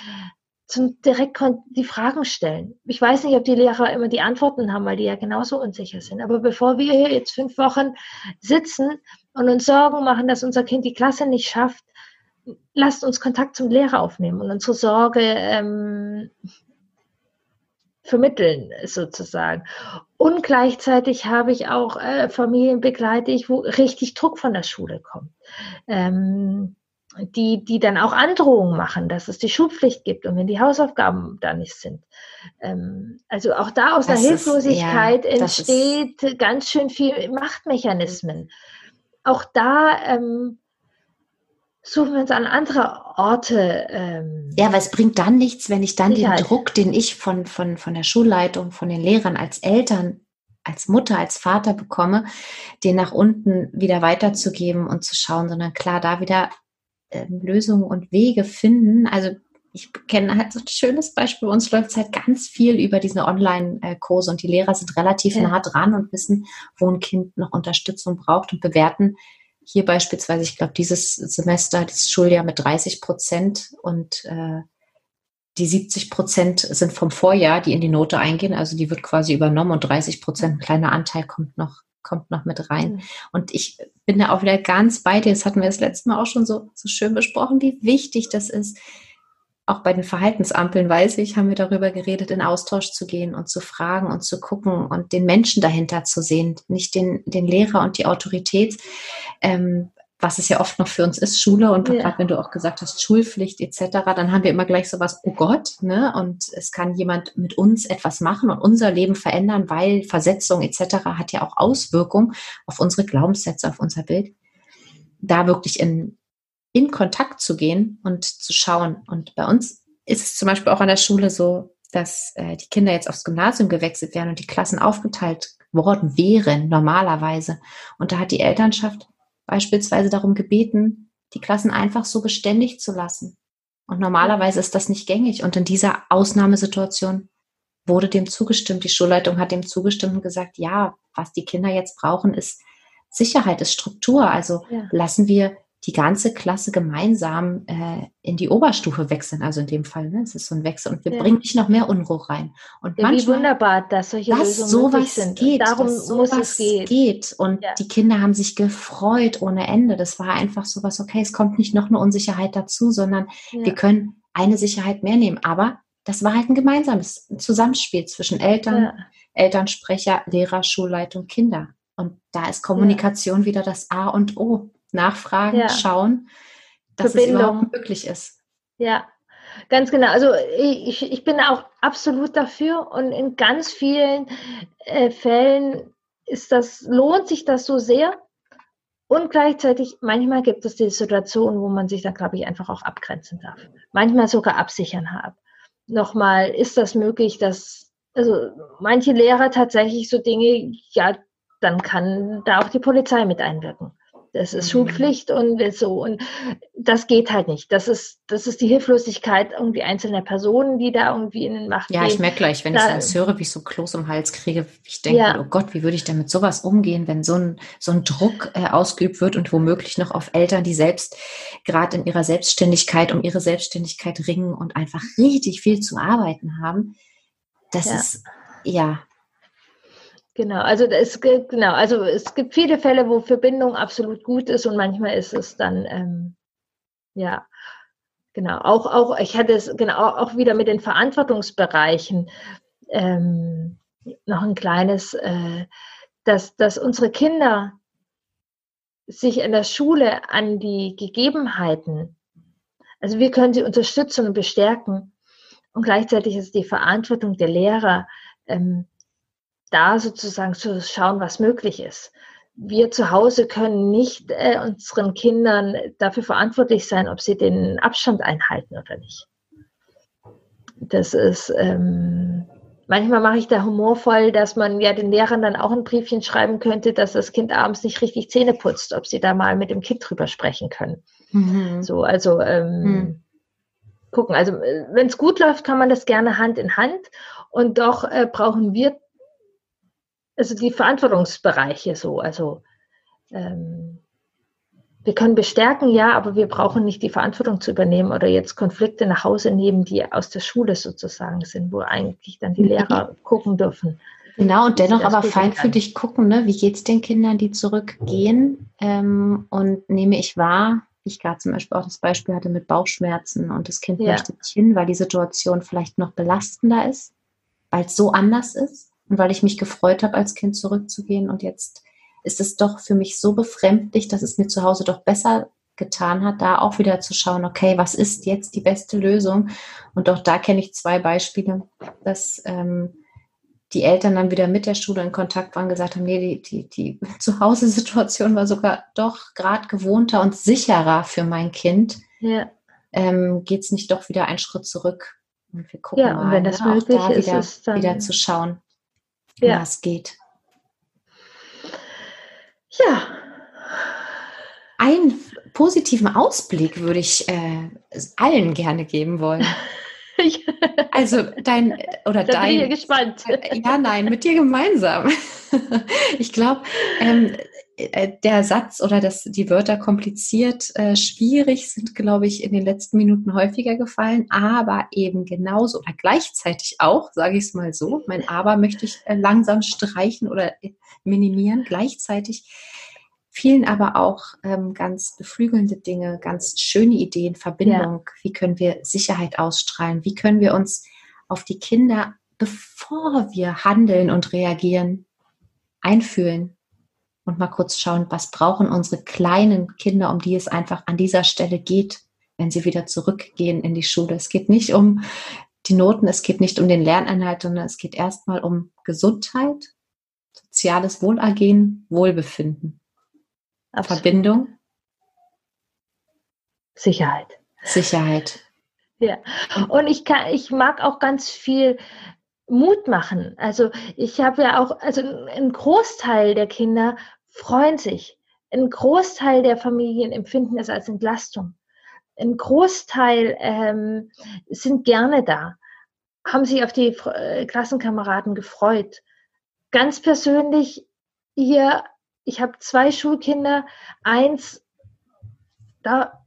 zum direkt die Fragen stellen. Ich weiß nicht, ob die Lehrer immer die Antworten haben, weil die ja genauso unsicher sind. Aber bevor wir hier jetzt fünf Wochen sitzen und uns Sorgen machen, dass unser Kind die Klasse nicht schafft, lasst uns Kontakt zum Lehrer aufnehmen und unsere Sorge ähm, vermitteln sozusagen. Und gleichzeitig habe ich auch äh, Familien begleitet, wo richtig Druck von der Schule kommt. Ähm, die, die dann auch Androhungen machen, dass es die Schulpflicht gibt und wenn die Hausaufgaben da nicht sind. Ähm, also auch da aus das der Hilflosigkeit ist, ja, entsteht ganz schön viel Machtmechanismen. Auch da ähm, suchen wir uns an andere Orte. Ähm, ja, weil es bringt dann nichts, wenn ich dann Sicherheit. den Druck, den ich von, von, von der Schulleitung, von den Lehrern als Eltern, als Mutter, als Vater bekomme, den nach unten wieder weiterzugeben und zu schauen, sondern klar, da wieder ähm, Lösungen und Wege finden. Also ich kenne halt so ein schönes Beispiel. Bei uns läuft es halt ganz viel über diese Online-Kurse und die Lehrer sind relativ ja. nah dran und wissen, wo ein Kind noch Unterstützung braucht und bewerten hier beispielsweise, ich glaube, dieses Semester, dieses Schuljahr mit 30 Prozent und äh, die 70 Prozent sind vom Vorjahr, die in die Note eingehen. Also die wird quasi übernommen und 30 Prozent, ein kleiner Anteil kommt noch, kommt noch mit rein. Mhm. Und ich bin da auch wieder ganz bei dir. Das hatten wir das letzte Mal auch schon so, so schön besprochen, wie wichtig das ist, auch bei den Verhaltensampeln, weiß ich, haben wir darüber geredet, in Austausch zu gehen und zu fragen und zu gucken und den Menschen dahinter zu sehen, nicht den, den Lehrer und die Autorität, ähm, was es ja oft noch für uns ist, Schule und ja. gerade wenn du auch gesagt hast, Schulpflicht etc., dann haben wir immer gleich sowas, oh Gott, ne? Und es kann jemand mit uns etwas machen und unser Leben verändern, weil Versetzung etc. hat ja auch Auswirkungen auf unsere Glaubenssätze, auf unser Bild. Da wirklich in, in Kontakt zu gehen und zu schauen. Und bei uns ist es zum Beispiel auch an der Schule so, dass äh, die Kinder jetzt aufs Gymnasium gewechselt werden und die Klassen aufgeteilt worden wären, normalerweise. Und da hat die Elternschaft beispielsweise darum gebeten, die Klassen einfach so beständig zu lassen. Und normalerweise ist das nicht gängig. Und in dieser Ausnahmesituation wurde dem zugestimmt. Die Schulleitung hat dem zugestimmt und gesagt, ja, was die Kinder jetzt brauchen, ist Sicherheit, ist Struktur. Also ja. lassen wir die ganze Klasse gemeinsam äh, in die Oberstufe wechseln. Also in dem Fall, ne? es ist so ein Wechsel und wir ja. bringen nicht noch mehr Unruhe rein. Und ja, manchmal, wie wunderbar, dass solche dass Lösungen sowas sind. Geht, Darum dass sowas muss es gehen. geht. Und ja. die Kinder haben sich gefreut ohne Ende. Das war einfach sowas, okay, es kommt nicht noch eine Unsicherheit dazu, sondern wir können eine Sicherheit mehr nehmen. Aber das war halt ein gemeinsames Zusammenspiel zwischen Eltern, Elternsprecher, Lehrer, Schulleitung, Kinder. Und da ist Kommunikation wieder das A und O nachfragen, ja. schauen, dass Verbindung. es überhaupt möglich ist. Ja, ganz genau. Also ich, ich bin auch absolut dafür und in ganz vielen äh, Fällen ist das, lohnt sich das so sehr. Und gleichzeitig, manchmal gibt es die Situation, wo man sich dann, glaube ich, einfach auch abgrenzen darf. Manchmal sogar absichern hat. Nochmal, ist das möglich, dass, also manche Lehrer tatsächlich so Dinge, ja, dann kann da auch die Polizei mit einwirken. Das ist mhm. Schulpflicht und so. Und das geht halt nicht. Das ist, das ist die Hilflosigkeit irgendwie einzelner Personen, die da irgendwie in den Macht Ja, gehen. ich merke gleich, wenn da, ich das höre, wie ich so Kloß im Hals kriege, ich denke, ja. oh Gott, wie würde ich denn mit sowas umgehen, wenn so ein, so ein Druck äh, ausgeübt wird und womöglich noch auf Eltern, die selbst gerade in ihrer Selbstständigkeit um ihre Selbstständigkeit ringen und einfach richtig viel zu arbeiten haben. Das ja. ist, ja, Genau, also es gibt, genau, also es gibt viele Fälle, wo Verbindung absolut gut ist und manchmal ist es dann, ähm, ja, genau, auch, auch, ich hatte es genau auch wieder mit den Verantwortungsbereichen ähm, noch ein kleines, äh, dass, dass unsere Kinder sich in der Schule an die Gegebenheiten, also wir können sie unterstützen und bestärken und gleichzeitig ist die Verantwortung der Lehrer, ähm, da sozusagen zu schauen, was möglich ist. Wir zu Hause können nicht äh, unseren Kindern dafür verantwortlich sein, ob sie den Abstand einhalten oder nicht. Das ist, ähm, manchmal mache ich da humorvoll, dass man ja den Lehrern dann auch ein Briefchen schreiben könnte, dass das Kind abends nicht richtig Zähne putzt, ob sie da mal mit dem Kind drüber sprechen können. Mhm. So, also ähm, mhm. gucken. Also äh, wenn es gut läuft, kann man das gerne Hand in Hand. Und doch äh, brauchen wir also die Verantwortungsbereiche so. Also ähm, wir können bestärken, ja, aber wir brauchen nicht die Verantwortung zu übernehmen oder jetzt Konflikte nach Hause nehmen, die aus der Schule sozusagen sind, wo eigentlich dann die Lehrer gucken dürfen. Genau, und dennoch aber feinfühlig gucken, ne? wie geht es den Kindern, die zurückgehen? Ähm, und nehme ich wahr, ich gerade zum Beispiel auch das Beispiel hatte mit Bauchschmerzen und das Kind ja. möchte nicht hin, weil die Situation vielleicht noch belastender ist, weil es so anders ist und weil ich mich gefreut habe, als Kind zurückzugehen. Und jetzt ist es doch für mich so befremdlich, dass es mir zu Hause doch besser getan hat, da auch wieder zu schauen, okay, was ist jetzt die beste Lösung? Und auch da kenne ich zwei Beispiele, dass ähm, die Eltern dann wieder mit der Schule in Kontakt waren, gesagt haben, nee, die, die, die Zuhause-Situation war sogar doch gerade gewohnter und sicherer für mein Kind. Ja. Ähm, Geht es nicht doch wieder einen Schritt zurück? Und wir gucken ja, mal, und wenn das ne, möglich da ist, wieder, ist dann wieder zu schauen ja. was geht. Ja. Einen positiven Ausblick würde ich äh, allen gerne geben wollen. also dein oder da dein. Bin ich gespannt. Ja, nein, mit dir gemeinsam. ich glaube, ähm, äh, der Satz oder das, die Wörter kompliziert, äh, schwierig sind, glaube ich, in den letzten Minuten häufiger gefallen, aber eben genauso oder gleichzeitig auch, sage ich es mal so, mein Aber möchte ich äh, langsam streichen oder minimieren, gleichzeitig vielen aber auch ähm, ganz beflügelnde Dinge, ganz schöne Ideen, Verbindung, ja. wie können wir Sicherheit ausstrahlen, wie können wir uns auf die Kinder, bevor wir handeln und reagieren, einfühlen und mal kurz schauen, was brauchen unsere kleinen Kinder, um die es einfach an dieser Stelle geht, wenn sie wieder zurückgehen in die Schule. Es geht nicht um die Noten, es geht nicht um den Lerninhalt, sondern es geht erstmal um Gesundheit, soziales Wohlergehen, Wohlbefinden, Absolut. Verbindung, Sicherheit. Sicherheit. Ja, und ich kann, ich mag auch ganz viel Mut machen. Also ich habe ja auch, also ein Großteil der Kinder freuen sich. Ein Großteil der Familien empfinden es als Entlastung. Ein Großteil ähm, sind gerne da, haben sich auf die äh, Klassenkameraden gefreut. Ganz persönlich hier, ich habe zwei Schulkinder, eins da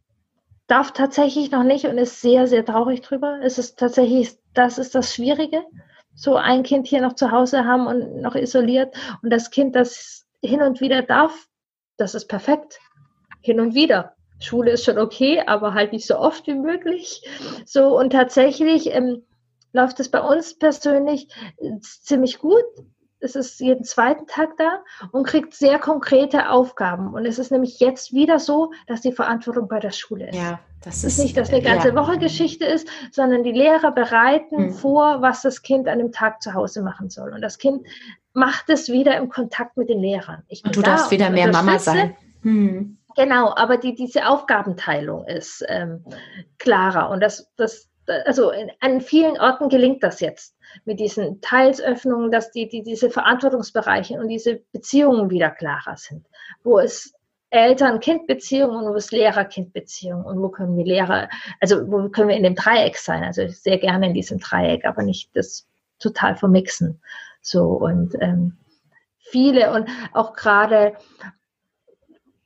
darf tatsächlich noch nicht und ist sehr, sehr traurig drüber. Es ist tatsächlich, das ist das Schwierige. So ein Kind hier noch zu Hause haben und noch isoliert und das Kind, das hin und wieder darf, das ist perfekt. Hin und wieder. Schule ist schon okay, aber halt nicht so oft wie möglich. So und tatsächlich ähm, läuft es bei uns persönlich äh, ziemlich gut. Es ist jeden zweiten Tag da und kriegt sehr konkrete Aufgaben. Und es ist nämlich jetzt wieder so, dass die Verantwortung bei der Schule ist. Ja, das ist nicht, dass eine ganze ja. Woche Geschichte ist, sondern die Lehrer bereiten hm. vor, was das Kind an dem Tag zu Hause machen soll. Und das Kind macht es wieder im Kontakt mit den Lehrern. und du darfst wieder mehr Mama sein. Hm. Genau, aber die, diese Aufgabenteilung ist ähm, klarer. Und das, das, also an vielen Orten gelingt das jetzt mit diesen Teilsöffnungen, dass die, die, diese Verantwortungsbereiche und diese Beziehungen wieder klarer sind, wo es Eltern-Kind-Beziehungen und wo es Lehrer-Kind-Beziehungen und wo können wir Lehrer, also wo können wir in dem Dreieck sein, also sehr gerne in diesem Dreieck, aber nicht das total vermixen. So und ähm, viele und auch gerade,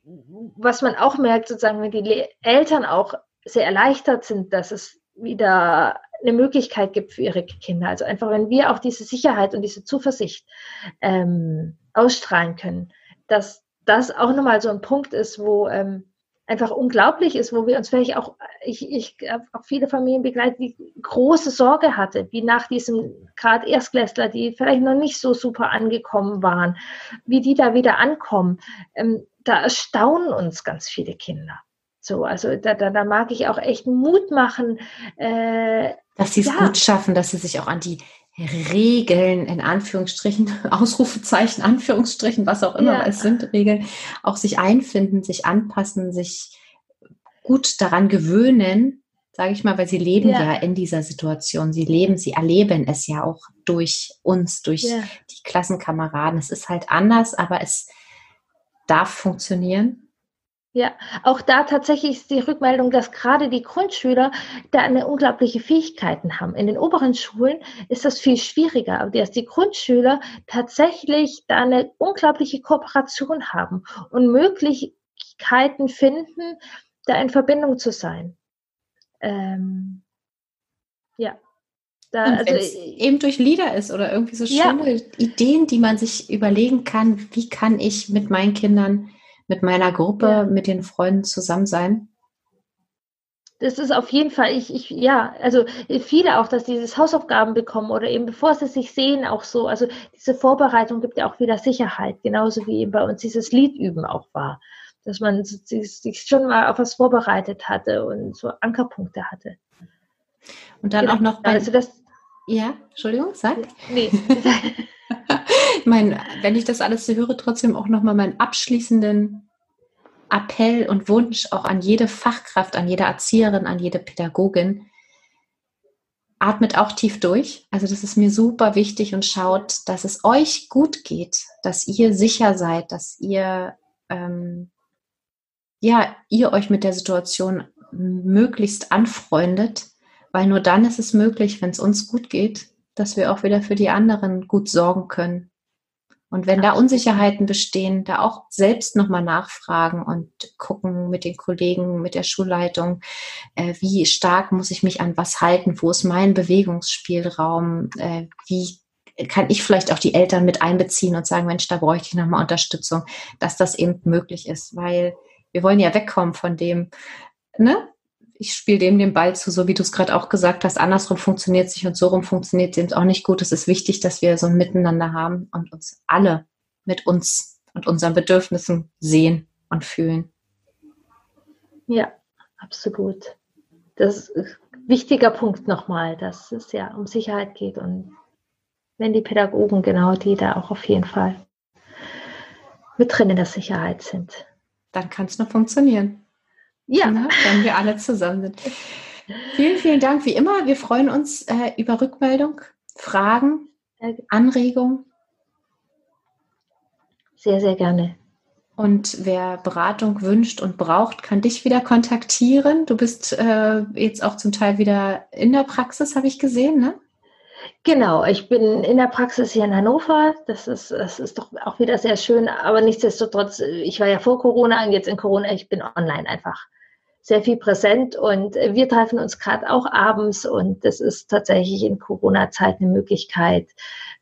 was man auch merkt, sozusagen, wenn die Le Eltern auch sehr erleichtert sind, dass es wieder eine Möglichkeit gibt für ihre Kinder. Also einfach, wenn wir auch diese Sicherheit und diese Zuversicht ähm, ausstrahlen können, dass das auch nochmal so ein Punkt ist, wo ähm, einfach unglaublich ist, wo wir uns vielleicht auch, ich, ich habe auch viele Familien begleitet, die große Sorge hatte, wie nach diesem gerade Erstklässler, die vielleicht noch nicht so super angekommen waren, wie die da wieder ankommen. Ähm, da erstaunen uns ganz viele Kinder. So, also da, da, da mag ich auch echt Mut machen. Äh, dass sie es ja. gut schaffen, dass sie sich auch an die Regeln, in Anführungsstrichen, Ausrufezeichen, Anführungsstrichen, was auch immer, ja. es sind Regeln, auch sich einfinden, sich anpassen, sich gut daran gewöhnen, sage ich mal, weil sie leben ja. ja. in dieser Situation. Sie leben, sie erleben es ja auch durch uns, durch ja. die Klassenkameraden. Es ist halt anders, aber es darf funktionieren. Ja, auch da tatsächlich ist die Rückmeldung, dass gerade die Grundschüler da eine unglaubliche Fähigkeiten haben. In den oberen Schulen ist das viel schwieriger, aber dass die Grundschüler tatsächlich da eine unglaubliche Kooperation haben und Möglichkeiten finden, da in Verbindung zu sein. Ähm, ja. Da, also, eben durch Lieder ist oder irgendwie so schöne ja. Ideen, die man sich überlegen kann, wie kann ich mit meinen Kindern mit meiner Gruppe, ja. mit den Freunden zusammen sein? Das ist auf jeden Fall, ich, ich, ja, also viele auch, dass dieses Hausaufgaben bekommen oder eben bevor sie sich sehen, auch so, also diese Vorbereitung gibt ja auch wieder Sicherheit, genauso wie eben bei uns dieses Liedüben auch war, dass man sich schon mal auf was vorbereitet hatte und so Ankerpunkte hatte. Und dann genau. auch noch bei, also das, ja, Entschuldigung, sag. Nee. mein, wenn ich das alles so höre, trotzdem auch nochmal meinen abschließenden Appell und Wunsch auch an jede Fachkraft, an jede Erzieherin, an jede Pädagogin. Atmet auch tief durch. Also das ist mir super wichtig und schaut, dass es euch gut geht, dass ihr sicher seid, dass ihr ähm, ja ihr euch mit der Situation möglichst anfreundet, weil nur dann ist es möglich, wenn es uns gut geht, dass wir auch wieder für die anderen gut sorgen können. Und wenn da Unsicherheiten bestehen, da auch selbst nochmal nachfragen und gucken mit den Kollegen, mit der Schulleitung, äh, wie stark muss ich mich an was halten, wo ist mein Bewegungsspielraum, äh, wie kann ich vielleicht auch die Eltern mit einbeziehen und sagen, Mensch, da bräuchte ich nochmal Unterstützung, dass das eben möglich ist, weil wir wollen ja wegkommen von dem, ne? Ich spiele dem den Ball zu, so wie du es gerade auch gesagt hast. Andersrum funktioniert es nicht und so rum funktioniert es eben auch nicht gut. Es ist wichtig, dass wir so ein Miteinander haben und uns alle mit uns und unseren Bedürfnissen sehen und fühlen. Ja, absolut. Das ist ein wichtiger Punkt nochmal, dass es ja um Sicherheit geht und wenn die Pädagogen genau die da auch auf jeden Fall mit drin in der Sicherheit sind. Dann kann es noch funktionieren. Ja. Na, wenn wir alle zusammen sind. Vielen, vielen Dank. Wie immer, wir freuen uns äh, über Rückmeldung, Fragen, Anregungen. Sehr, sehr gerne. Und wer Beratung wünscht und braucht, kann dich wieder kontaktieren. Du bist äh, jetzt auch zum Teil wieder in der Praxis, habe ich gesehen, ne? Genau, ich bin in der Praxis hier in Hannover. Das ist, das ist doch auch wieder sehr schön. Aber nichtsdestotrotz, ich war ja vor Corona und jetzt in Corona, ich bin online einfach sehr viel präsent und wir treffen uns gerade auch abends und das ist tatsächlich in Corona-Zeit eine Möglichkeit,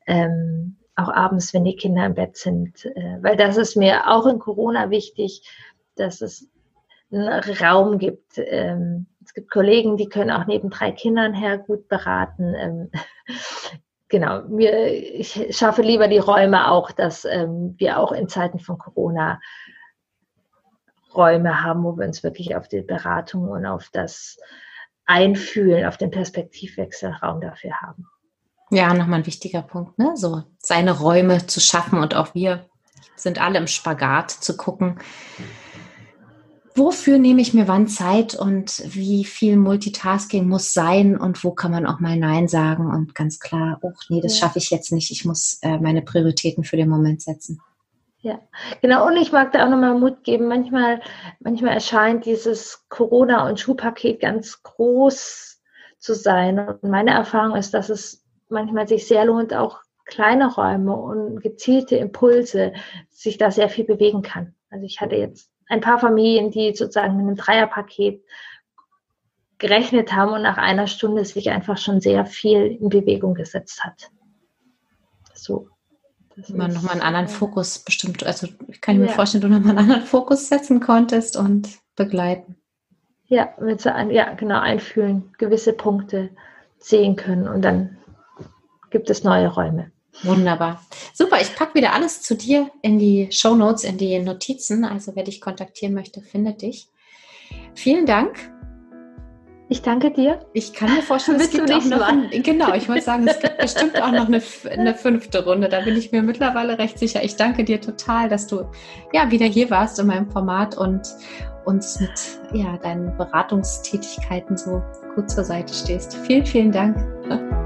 ähm, auch abends, wenn die Kinder im Bett sind, äh, weil das ist mir auch in Corona wichtig, dass es einen Raum gibt. Ähm, es gibt Kollegen, die können auch neben drei Kindern her gut beraten. Ähm, genau, mir, ich schaffe lieber die Räume auch, dass ähm, wir auch in Zeiten von Corona Räume haben, wo wir uns wirklich auf die Beratung und auf das Einfühlen, auf den Perspektivwechsel Raum dafür haben. Ja, nochmal ein wichtiger Punkt, ne? So seine Räume zu schaffen und auch wir sind alle im Spagat zu gucken, wofür nehme ich mir wann Zeit und wie viel Multitasking muss sein und wo kann man auch mal Nein sagen und ganz klar, oh nee, das schaffe ich jetzt nicht, ich muss äh, meine Prioritäten für den Moment setzen. Ja, genau. Und ich mag da auch nochmal Mut geben. Manchmal, manchmal erscheint dieses Corona- und Schuhpaket ganz groß zu sein. Und meine Erfahrung ist, dass es manchmal sich sehr lohnt, auch kleine Räume und gezielte Impulse, sich da sehr viel bewegen kann. Also ich hatte jetzt ein paar Familien, die sozusagen mit einem Dreierpaket gerechnet haben und nach einer Stunde sich einfach schon sehr viel in Bewegung gesetzt hat. So. Man nochmal einen anderen Fokus bestimmt, also ich kann mir ja. vorstellen, du nochmal einen anderen Fokus setzen konntest und begleiten. Ja, mit ja, genau, einfühlen, gewisse Punkte sehen können und dann gibt es neue Räume. Wunderbar. Super, ich packe wieder alles zu dir in die Show Notes, in die Notizen. Also wer dich kontaktieren möchte, findet dich. Vielen Dank. Ich danke dir. Ich kann mir vorstellen, es gibt auch noch ein, genau, ich wollte sagen, es gibt bestimmt auch noch eine, eine, fünfte Runde. Da bin ich mir mittlerweile recht sicher. Ich danke dir total, dass du ja wieder hier warst in meinem Format und uns mit ja, deinen Beratungstätigkeiten so gut zur Seite stehst. Vielen, vielen Dank.